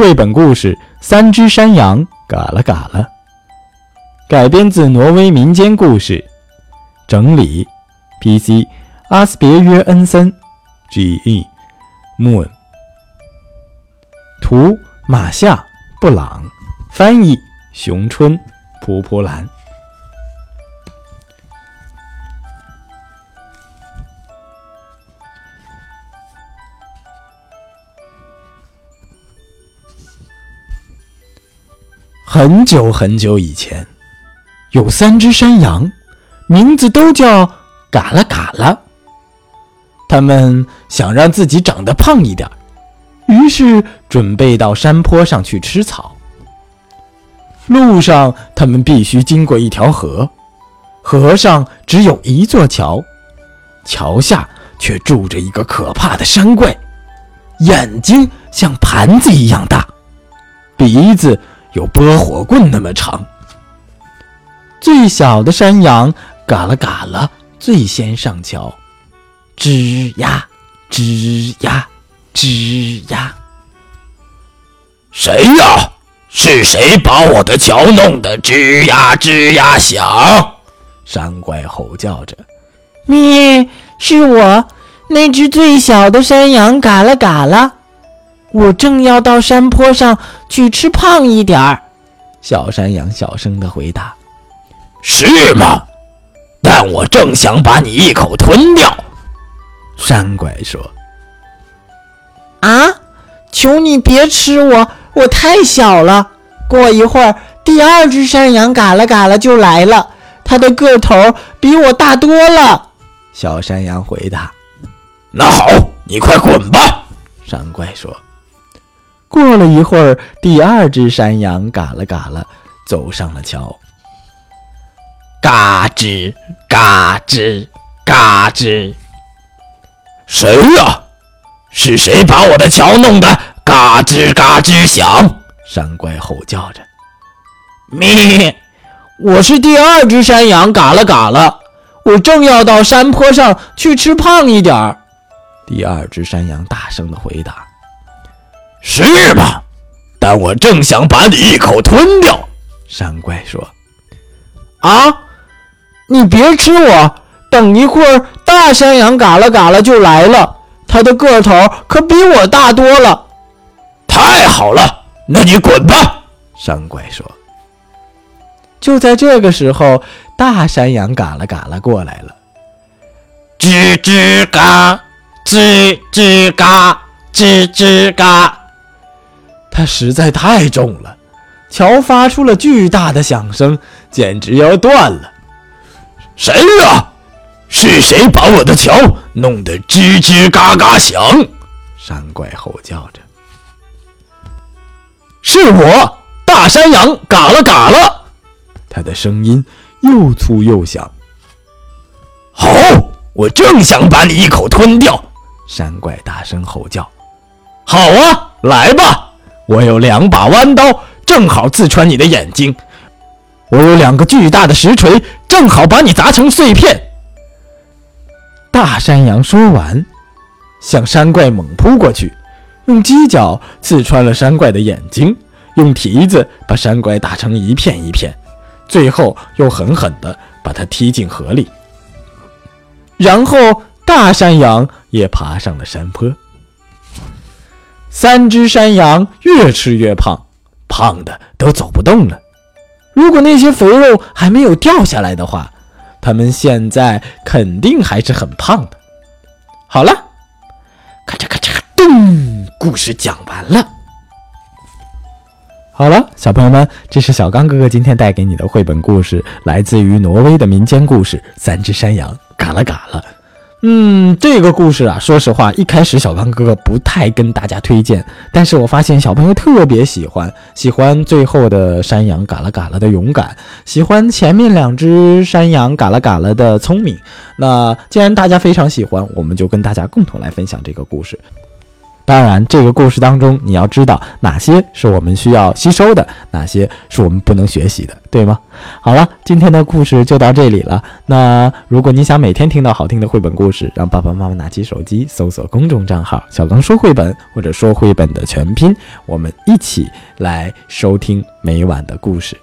绘本故事《三只山羊嘎啦嘎啦》，改编自挪威民间故事，整理，P.C. 阿斯别约恩森，G.E. Moon，图马夏布朗，翻译熊春蒲蒲兰。很久很久以前，有三只山羊，名字都叫嘎啦嘎啦。他们想让自己长得胖一点，于是准备到山坡上去吃草。路上，他们必须经过一条河，河上只有一座桥，桥下却住着一个可怕的山怪，眼睛像盘子一样大，鼻子。有拨火棍那么长。最小的山羊嘎啦嘎啦最先上桥，吱呀吱呀吱呀。谁呀？是谁把我的桥弄得吱呀吱呀响？山怪吼叫着。咩，是我，那只最小的山羊嘎啦嘎啦。我正要到山坡上去吃胖一点儿，小山羊小声的回答：“是吗？但我正想把你一口吞掉。”山怪说：“啊，求你别吃我，我太小了。过一会儿，第二只山羊嘎啦嘎啦就来了，它的个头比我大多了。”小山羊回答：“那好，你快滚吧。”山怪说。过了一会儿，第二只山羊嘎啦嘎啦走上了桥。嘎吱嘎吱嘎吱，谁呀？是谁把我的桥弄得嘎吱嘎吱响？山怪吼叫着。咩！我是第二只山羊，嘎啦嘎啦，我正要到山坡上去吃胖一点儿。第二只山羊大声的回答。是吧？但我正想把你一口吞掉。”山怪说。“啊，你别吃我！等一会儿，大山羊嘎啦嘎啦就来了，它的个头可比我大多了。”“太好了，那你滚吧。”山怪说。就在这个时候，大山羊嘎啦嘎啦过来了，吱吱嘎，吱吱嘎，吱吱嘎。它实在太重了，桥发出了巨大的响声，简直要断了。谁呀？是谁把我的桥弄得吱吱嘎嘎响？山怪吼叫着。是我，大山羊，嘎了嘎了。他的声音又粗又响。好，我正想把你一口吞掉。山怪大声吼叫。好啊，来吧。我有两把弯刀，正好刺穿你的眼睛；我有两个巨大的石锤，正好把你砸成碎片。大山羊说完，向山怪猛扑过去，用犄角刺穿了山怪的眼睛，用蹄子把山怪打成一片一片，最后又狠狠地把它踢进河里。然后，大山羊也爬上了山坡。三只山羊越吃越胖，胖的都走不动了。如果那些肥肉还没有掉下来的话，它们现在肯定还是很胖的。好了，咔嚓咔嚓咚，故事讲完了。好了，小朋友们，这是小刚哥哥今天带给你的绘本故事，来自于挪威的民间故事《三只山羊嘎啦嘎啦》。嗯，这个故事啊，说实话，一开始小刚哥哥不太跟大家推荐，但是我发现小朋友特别喜欢，喜欢最后的山羊嘎啦嘎啦的勇敢，喜欢前面两只山羊嘎啦嘎啦的聪明。那既然大家非常喜欢，我们就跟大家共同来分享这个故事。当然，这个故事当中你要知道哪些是我们需要吸收的，哪些是我们不能学习的，对吗？好了，今天的故事就到这里了。那如果你想每天听到好听的绘本故事，让爸爸妈妈拿起手机搜索公众账号“小刚说绘本”或者说绘本的全拼，我们一起来收听每晚的故事。